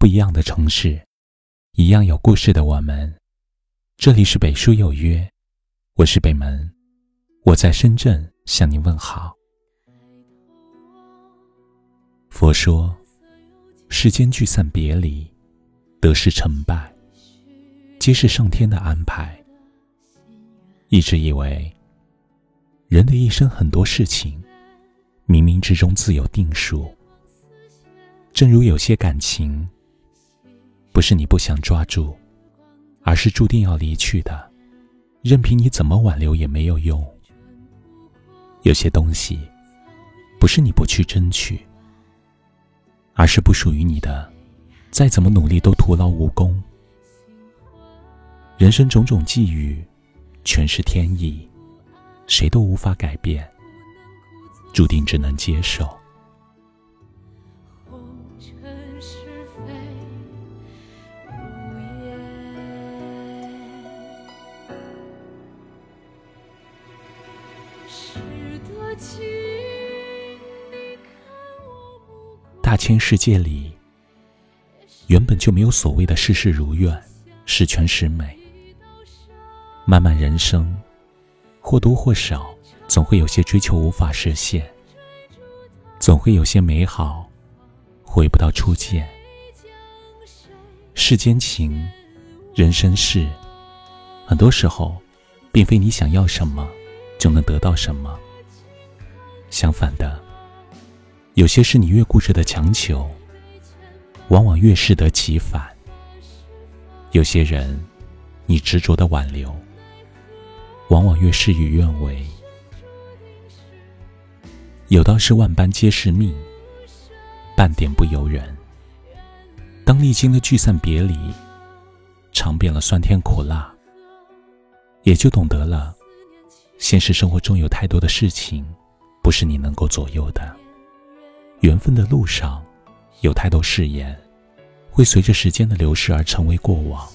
不一样的城市，一样有故事的我们。这里是北书有约，我是北门，我在深圳向您问好。佛说，世间聚散别离，得失成败，皆是上天的安排。一直以为，人的一生很多事情，冥冥之中自有定数。正如有些感情，不是你不想抓住，而是注定要离去的，任凭你怎么挽留也没有用。有些东西，不是你不去争取，而是不属于你的，再怎么努力都徒劳无功。人生种种际遇。全是天意，谁都无法改变，注定只能接受。大千世界里，原本就没有所谓的事事如愿，十全十美。漫漫人生，或多或少，总会有些追求无法实现，总会有些美好回不到初见。世间情，人生事，很多时候，并非你想要什么就能得到什么。相反的，有些事你越固执的强求，往往越适得其反。有些人，你执着的挽留。往往越事与愿违。有道是万般皆是命，半点不由人。当历经了聚散别离，尝遍了酸甜苦辣，也就懂得了，现实生活中有太多的事情，不是你能够左右的。缘分的路上，有太多誓言，会随着时间的流逝而成为过往。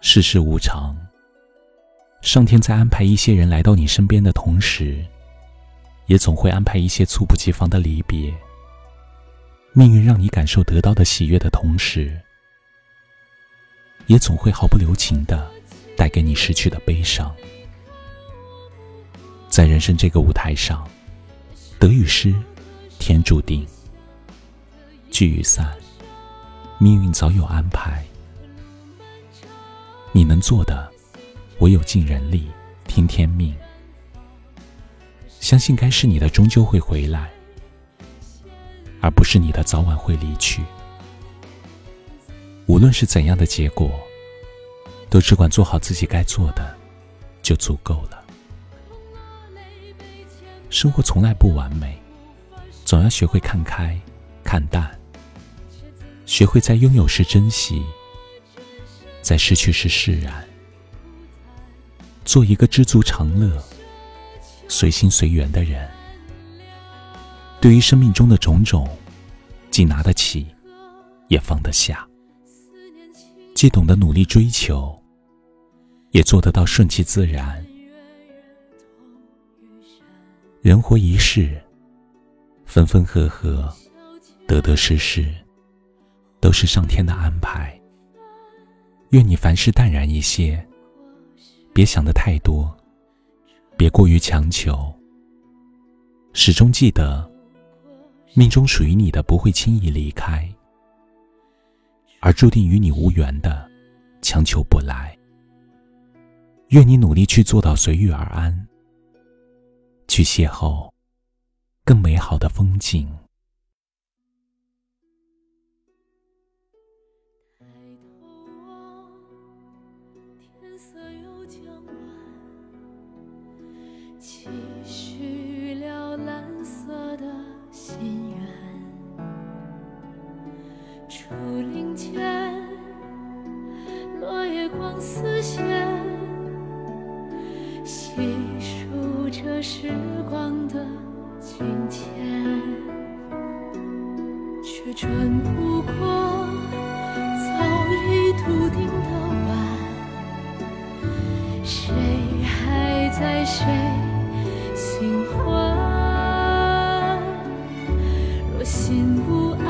世事无常，上天在安排一些人来到你身边的同时，也总会安排一些猝不及防的离别。命运让你感受得到的喜悦的同时，也总会毫不留情的带给你失去的悲伤。在人生这个舞台上，得与失，天注定；聚与散，命运早有安排。你能做的，唯有尽人力，听天命。相信该是你的终究会回来，而不是你的早晚会离去。无论是怎样的结果，都只管做好自己该做的，就足够了。生活从来不完美，总要学会看开、看淡，学会在拥有时珍惜。在失去时释然，做一个知足常乐、随心随缘的人。对于生命中的种种，既拿得起，也放得下；既懂得努力追求，也做得到顺其自然。人活一世，分分合合，得得失失，都是上天的安排。愿你凡事淡然一些，别想的太多，别过于强求。始终记得，命中属于你的不会轻易离开，而注定与你无缘的，强求不来。愿你努力去做到随遇而安，去邂逅更美好的风景。却穿不过早已笃定的晚，谁还在谁心怀，若心不安，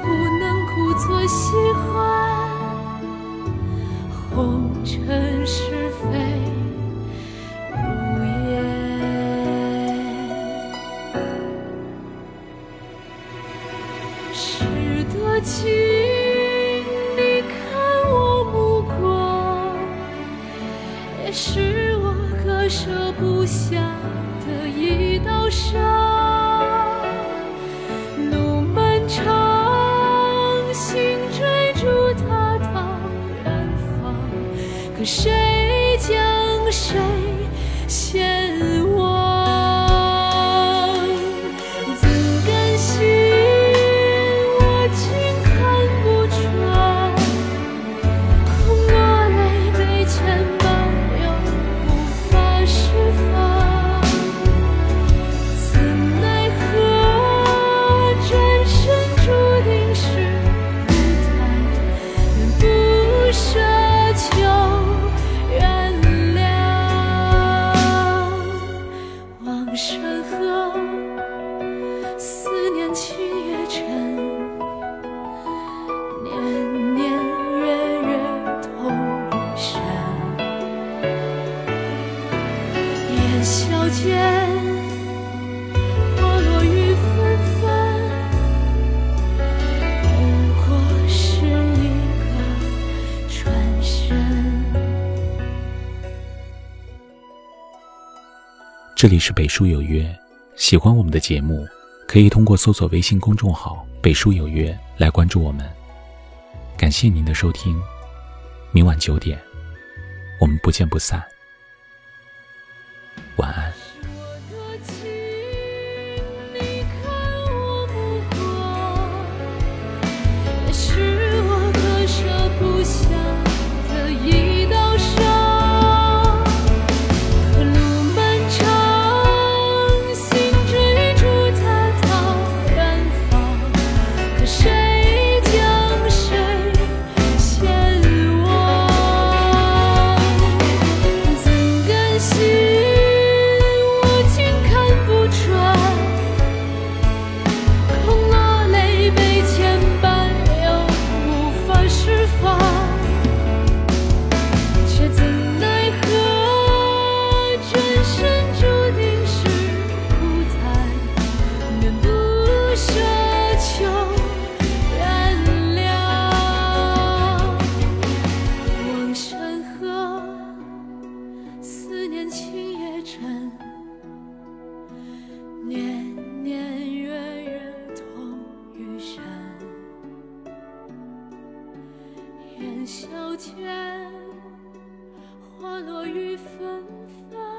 不能故作喜欢。红尘。请，你看我目光，也是我割舍不下的一道伤。路漫长，心追逐它到远方，可谁将谁先烟消间，花落雨纷纷，不过是一个转身。这里是北书有约，喜欢我们的节目，可以通过搜索微信公众号“北书有约”来关注我们。感谢您的收听，明晚九点，我们不见不散。小泉花落雨纷纷